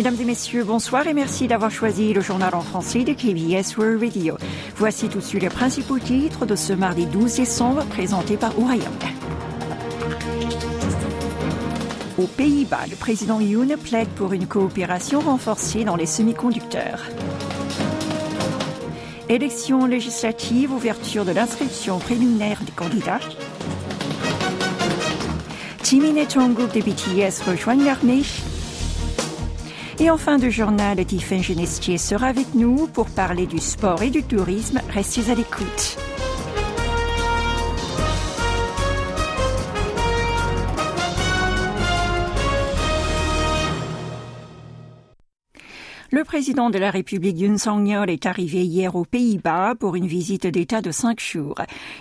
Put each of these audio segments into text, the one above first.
Mesdames et messieurs, bonsoir et merci d'avoir choisi le journal en français de KBS World Radio. Voici tout de suite les principaux titres de ce mardi 12 décembre présentés par Ourayang. Aux Pays-Bas, le président Yoon plaide pour une coopération renforcée dans les semi-conducteurs. Élections législatives, ouverture de l'inscription préliminaire des candidats. Jimin et Jungkook de BTS rejoignent l'armée. Et en fin de journal, Tiffany Genestier sera avec nous pour parler du sport et du tourisme. Restez à l'écoute. Le président de la République Yoon Song-yeol est arrivé hier aux Pays-Bas pour une visite d'État de cinq jours.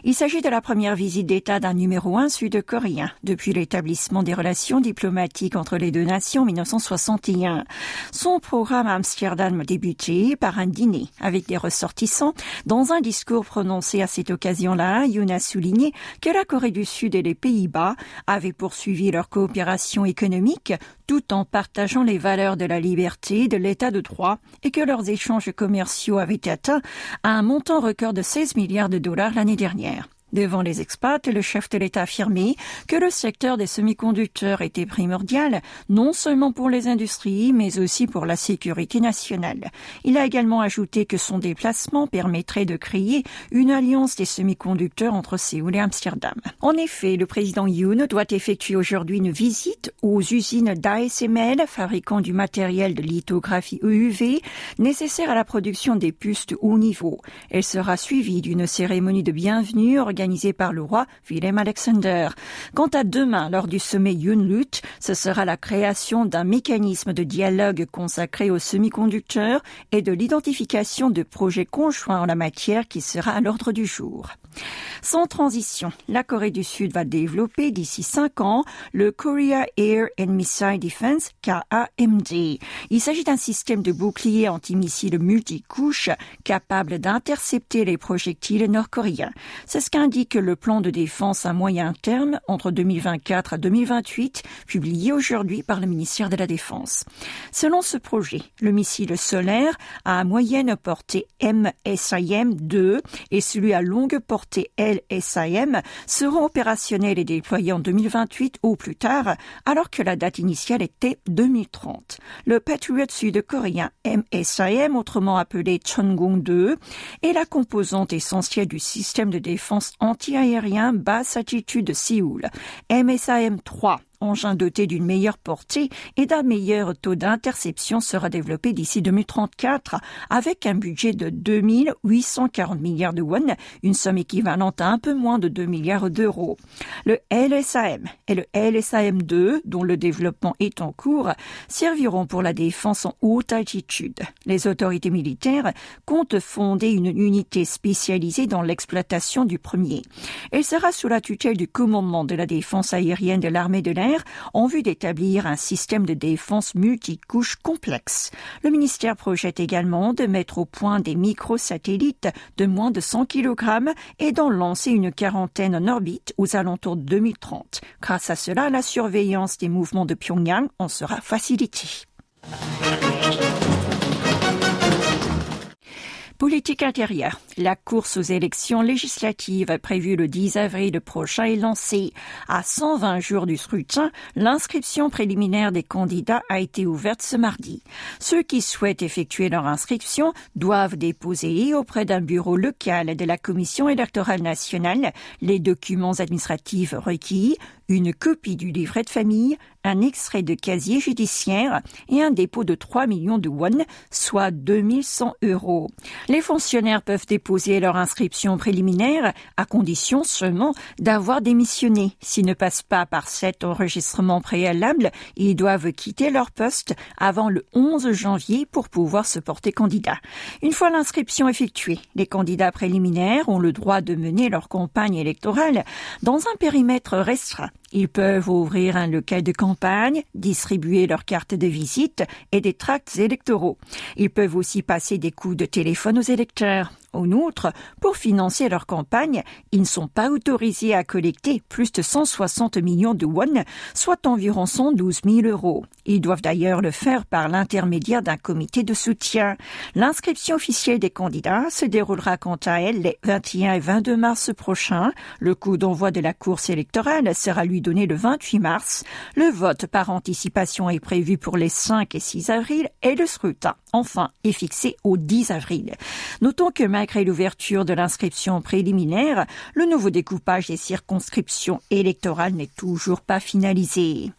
Il s'agit de la première visite d'État d'un numéro un sud-coréen depuis l'établissement des relations diplomatiques entre les deux nations en 1961. Son programme à Amsterdam débuté par un dîner avec des ressortissants. Dans un discours prononcé à cette occasion-là, Yoon a souligné que la Corée du Sud et les Pays-Bas avaient poursuivi leur coopération économique tout en partageant les valeurs de la liberté, de l'état de et que leurs échanges commerciaux avaient atteint un montant record de 16 milliards de dollars l'année dernière. Devant les expats, le chef de l'État a affirmé que le secteur des semi-conducteurs était primordial, non seulement pour les industries, mais aussi pour la sécurité nationale. Il a également ajouté que son déplacement permettrait de créer une alliance des semi-conducteurs entre Séoul et Amsterdam. En effet, le président Yoon doit effectuer aujourd'hui une visite aux usines d'ASML, fabricant du matériel de lithographie EUV nécessaire à la production des puces de haut niveau. Elle sera suivie d'une cérémonie de bienvenue organisé par le roi Willem Alexander. Quant à demain, lors du sommet Yunlut, ce sera la création d'un mécanisme de dialogue consacré aux semi-conducteurs et de l'identification de projets conjoints en la matière qui sera à l'ordre du jour. Sans transition, la Corée du Sud va développer d'ici cinq ans le Korea Air and Missile Defense KAMD. Il s'agit d'un système de bouclier antimissile multicouche capable d'intercepter les projectiles nord-coréens. C'est ce qu'indique le plan de défense à moyen terme entre 2024 à 2028, publié aujourd'hui par le ministère de la Défense. Selon ce projet, le missile solaire à moyenne portée MSIM-2 et celui à longue portée LSIM seront opérationnels et déployés en 2028 ou plus tard, alors que la date initiale était 2030. Le Patriot sud-coréen MSIM, autrement appelé Chunggung 2, est la composante essentielle du système de défense anti-aérien basse altitude de Séoul. MSIM 3 engin doté d'une meilleure portée et d'un meilleur taux d'interception sera développé d'ici 2034 avec un budget de 2840 milliards de won, une somme équivalente à un peu moins de 2 milliards d'euros. Le LSAM et le LSAM-2, dont le développement est en cours, serviront pour la défense en haute altitude. Les autorités militaires comptent fonder une unité spécialisée dans l'exploitation du premier. Elle sera sous la tutelle du commandement de la défense aérienne de l'armée de l'air en vue d'établir un système de défense multicouche complexe. Le ministère projette également de mettre au point des microsatellites de moins de 100 kg et d'en lancer une quarantaine en orbite aux alentours de 2030. Grâce à cela, la surveillance des mouvements de Pyongyang en sera facilitée. Politique intérieure. La course aux élections législatives prévue le 10 avril prochain est lancée. À 120 jours du scrutin, l'inscription préliminaire des candidats a été ouverte ce mardi. Ceux qui souhaitent effectuer leur inscription doivent déposer auprès d'un bureau local de la Commission électorale nationale les documents administratifs requis, une copie du livret de famille, un extrait de casier judiciaire et un dépôt de 3 millions de won, soit 2100 euros. Les fonctionnaires peuvent déposer leur inscription préliminaire à condition seulement d'avoir démissionné. S'ils ne passent pas par cet enregistrement préalable, ils doivent quitter leur poste avant le 11 janvier pour pouvoir se porter candidat. Une fois l'inscription effectuée, les candidats préliminaires ont le droit de mener leur campagne électorale dans un périmètre restreint ils peuvent ouvrir un local de campagne, distribuer leurs cartes de visite et des tracts électoraux. Ils peuvent aussi passer des coups de téléphone aux électeurs. En outre, pour financer leur campagne, ils ne sont pas autorisés à collecter plus de 160 millions de won, soit environ 112 000 euros. Ils doivent d'ailleurs le faire par l'intermédiaire d'un comité de soutien. L'inscription officielle des candidats se déroulera quant à elle les 21 et 22 mars prochains. Le coup d'envoi de la course électorale sera lui donné le 28 mars. Le vote par anticipation est prévu pour les 5 et 6 avril et le scrutin, enfin, est fixé au 10 avril. Notons que malgré l'ouverture de l'inscription préliminaire, le nouveau découpage des circonscriptions électorales n'est toujours pas finalisé.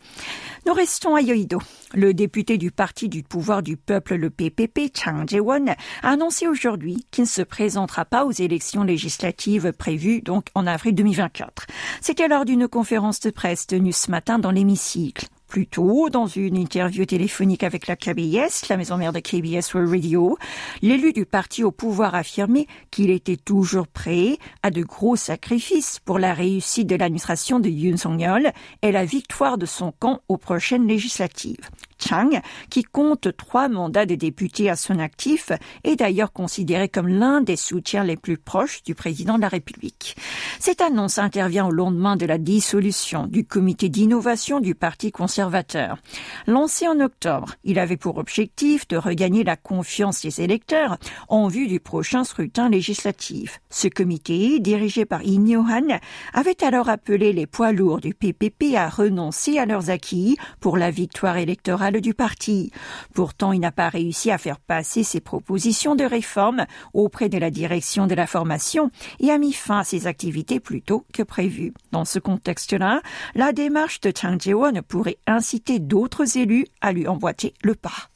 Nous restons à Yoido. Le député du Parti du pouvoir du peuple, le PPP, Chang Jae-won, a annoncé aujourd'hui qu'il ne se présentera pas aux élections législatives prévues donc en avril 2024. C'était lors d'une conférence de presse tenue ce matin dans l'hémicycle. Plus tôt, dans une interview téléphonique avec la KBS, la maison mère de KBS World Radio, l'élu du parti au pouvoir affirmait qu'il était toujours prêt à de gros sacrifices pour la réussite de l'administration de Yoon Song-yeol et la victoire de son camp aux prochaines législatives. Chang, qui compte trois mandats de député à son actif, est d'ailleurs considéré comme l'un des soutiens les plus proches du président de la République. Cette annonce intervient au lendemain de la dissolution du comité d'innovation du Parti conservateur. Lancé en octobre, il avait pour objectif de regagner la confiance des électeurs en vue du prochain scrutin législatif. Ce comité, dirigé par Im Yo-han, avait alors appelé les poids lourds du PPP à renoncer à leurs acquis pour la victoire électorale du parti. Pourtant, il n'a pas réussi à faire passer ses propositions de réforme auprès de la direction de la formation et a mis fin à ses activités plus tôt que prévu. Dans ce contexte-là, la démarche de Chang Jae-won pourrait inciter d'autres élus à lui emboîter le pas.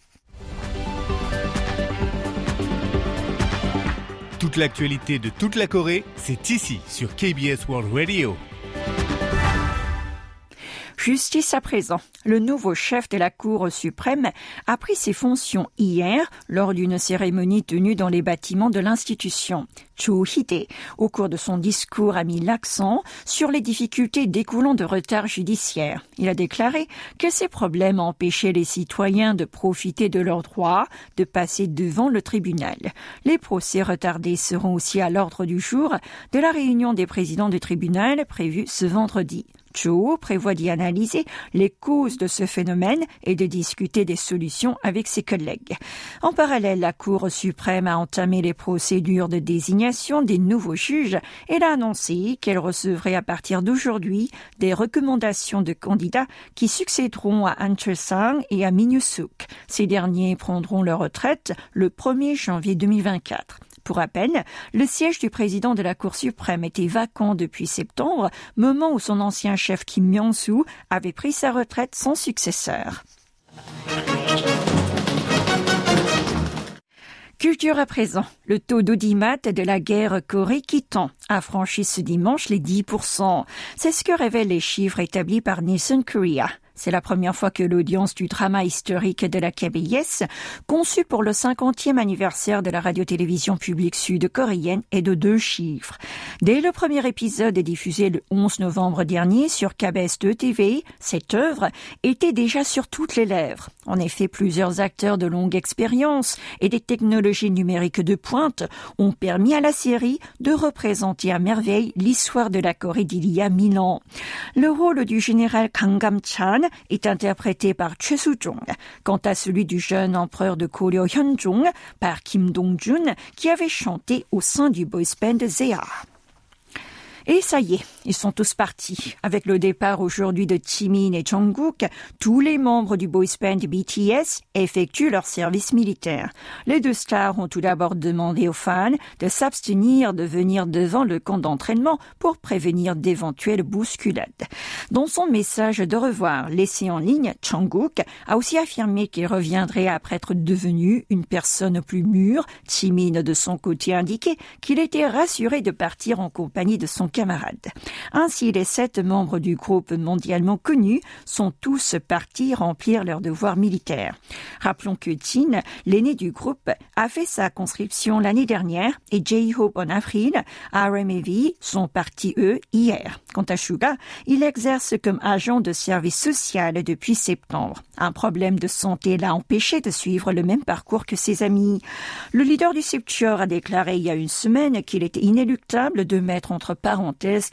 Toute l'actualité de toute la Corée, c'est ici sur KBS World Radio. Justice à présent. Le nouveau chef de la Cour suprême a pris ses fonctions hier lors d'une cérémonie tenue dans les bâtiments de l'institution. Cho Hide, au cours de son discours, a mis l'accent sur les difficultés découlant de retards judiciaires. Il a déclaré que ces problèmes empêchaient les citoyens de profiter de leurs droits de passer devant le tribunal. Les procès retardés seront aussi à l'ordre du jour de la réunion des présidents du tribunal prévue ce vendredi. Cho prévoit d'y analyser les causes de ce phénomène et de discuter des solutions avec ses collègues. En parallèle, la Cour suprême a entamé les procédures de désignation des nouveaux juges. Elle a annoncé qu'elle recevrait à partir d'aujourd'hui des recommandations de candidats qui succéderont à Han Sang et à Min Suk. Ces derniers prendront leur retraite le 1er janvier 2024. Pour rappel, le siège du président de la Cour suprême était vacant depuis septembre, moment où son ancien chef Kim Myung-soo avait pris sa retraite sans successeur. Culture à présent. Le taux d'audimat de la guerre Corée qui tend a franchi ce dimanche les 10%. C'est ce que révèlent les chiffres établis par Nielsen Korea. C'est la première fois que l'audience du drama historique de la KBS, conçu pour le 50e anniversaire de la radio-télévision publique sud-coréenne, est de deux chiffres. Dès le premier épisode diffusé le 11 novembre dernier sur KBS 2 TV, cette œuvre était déjà sur toutes les lèvres. En effet, plusieurs acteurs de longue expérience et des technologies numériques de pointe ont permis à la série de représenter à merveille l'histoire de la Corée d'il y a mille ans. Le rôle du général Kang Est interprété par Choi Soo-jung. Quant à celui du jeune empereur de Koryo Hyun-jung par Kim Dong-jun qui avait chanté au sein du boys band Zea. Et ça y est, ils sont tous partis. Avec le départ aujourd'hui de Jimin et Jungkook, tous les membres du boys band BTS effectuent leur service militaire. Les deux stars ont tout d'abord demandé aux fans de s'abstenir de venir devant le camp d'entraînement pour prévenir d'éventuelles bousculades. Dans son message de revoir laissé en ligne, Jungkook a aussi affirmé qu'il reviendrait après être devenu une personne plus mûre. Jimin de son côté indiqué qu'il était rassuré de partir en compagnie de son camarades. Ainsi, les sept membres du groupe mondialement connu sont tous partis remplir leurs devoirs militaires. Rappelons que Tin, l'aîné du groupe, a fait sa conscription l'année dernière et J-Hope en avril. RM et V sont partis, eux, hier. Quant à Suga, il exerce comme agent de service social depuis septembre. Un problème de santé l'a empêché de suivre le même parcours que ses amis. Le leader du Septure a déclaré il y a une semaine qu'il était inéluctable de mettre entre parenthèses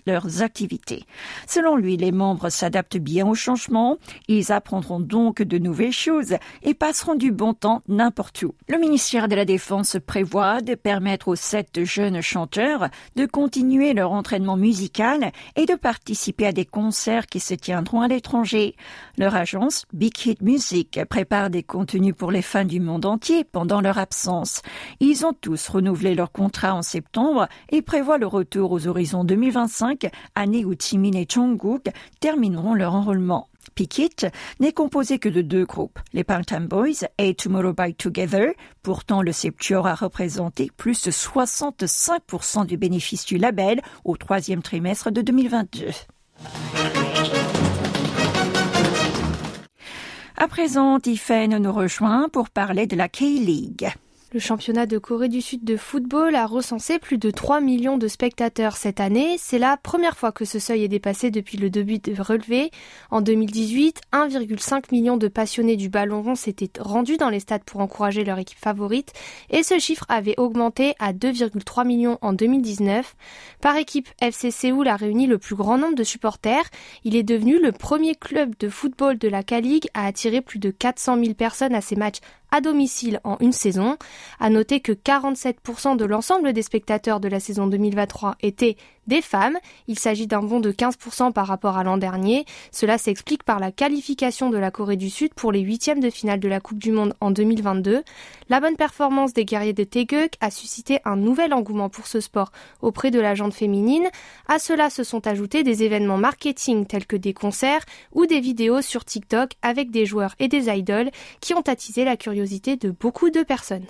leurs activités. Selon lui, les membres s'adaptent bien au changement, ils apprendront donc de nouvelles choses et passeront du bon temps n'importe où. Le ministère de la Défense prévoit de permettre aux sept jeunes chanteurs de continuer leur entraînement musical et de participer à des concerts qui se tiendront à l'étranger. Leur agence, Big Hit Music, prépare des contenus pour les fans du monde entier pendant leur absence. Ils ont tous renouvelé leur contrat en septembre et prévoient le retour aux horizons 2025, année où Jimin et Jungkook termineront leur enrôlement. Pickett n'est composé que de deux groupes, les Time Boys et Tomorrow by Together. Pourtant, le Septure a représenté plus de 65% du bénéfice du label au troisième trimestre de 2022. À présent, Tiffen nous rejoint pour parler de la K-League. Le championnat de Corée du Sud de football a recensé plus de 3 millions de spectateurs cette année. C'est la première fois que ce seuil est dépassé depuis le début de relevé. En 2018, 1,5 million de passionnés du ballon rond s'étaient rendus dans les stades pour encourager leur équipe favorite et ce chiffre avait augmenté à 2,3 millions en 2019. Par équipe, FC Séoul a réuni le plus grand nombre de supporters. Il est devenu le premier club de football de la K-League à attirer plus de 400 000 personnes à ses matchs à domicile en une saison. À noter que 47% de l'ensemble des spectateurs de la saison 2023 étaient des femmes. Il s'agit d'un bond de 15% par rapport à l'an dernier. Cela s'explique par la qualification de la Corée du Sud pour les huitièmes de finale de la Coupe du Monde en 2022. La bonne performance des guerriers de Taegeuk a suscité un nouvel engouement pour ce sport auprès de la jante féminine. À cela se sont ajoutés des événements marketing tels que des concerts ou des vidéos sur TikTok avec des joueurs et des idoles qui ont attisé la curiosité de beaucoup de personnes.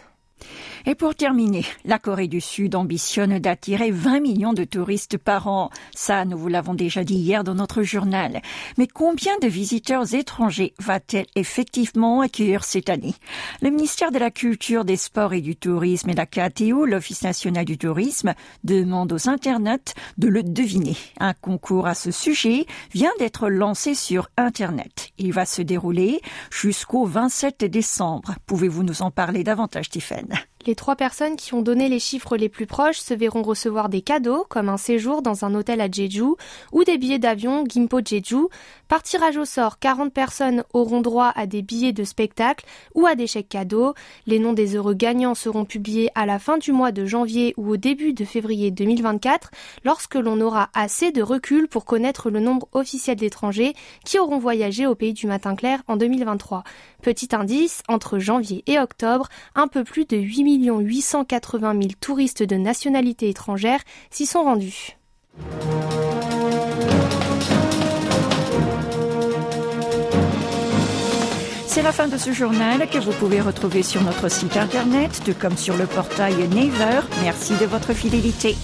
Et pour terminer, la Corée du Sud ambitionne d'attirer 20 millions de touristes par an. Ça, nous vous l'avons déjà dit hier dans notre journal. Mais combien de visiteurs étrangers va-t-elle effectivement accueillir cette année? Le ministère de la Culture, des Sports et du Tourisme et la KTO, l'Office national du tourisme, demande aux internautes de le deviner. Un concours à ce sujet vient d'être lancé sur Internet. Il va se dérouler jusqu'au 27 décembre. Pouvez-vous nous en parler davantage, Tiffen les trois personnes qui ont donné les chiffres les plus proches se verront recevoir des cadeaux, comme un séjour dans un hôtel à Jeju ou des billets d'avion Gimpo Jeju. Par tirage au sort, 40 personnes auront droit à des billets de spectacle ou à des chèques cadeaux. Les noms des heureux gagnants seront publiés à la fin du mois de janvier ou au début de février 2024, lorsque l'on aura assez de recul pour connaître le nombre officiel d'étrangers qui auront voyagé au pays du matin clair en 2023. Petit indice, entre janvier et octobre, un peu plus de 8 880 000 touristes de nationalité étrangère s'y sont rendus. C'est la fin de ce journal que vous pouvez retrouver sur notre site internet, tout comme sur le portail Naver. Merci de votre fidélité.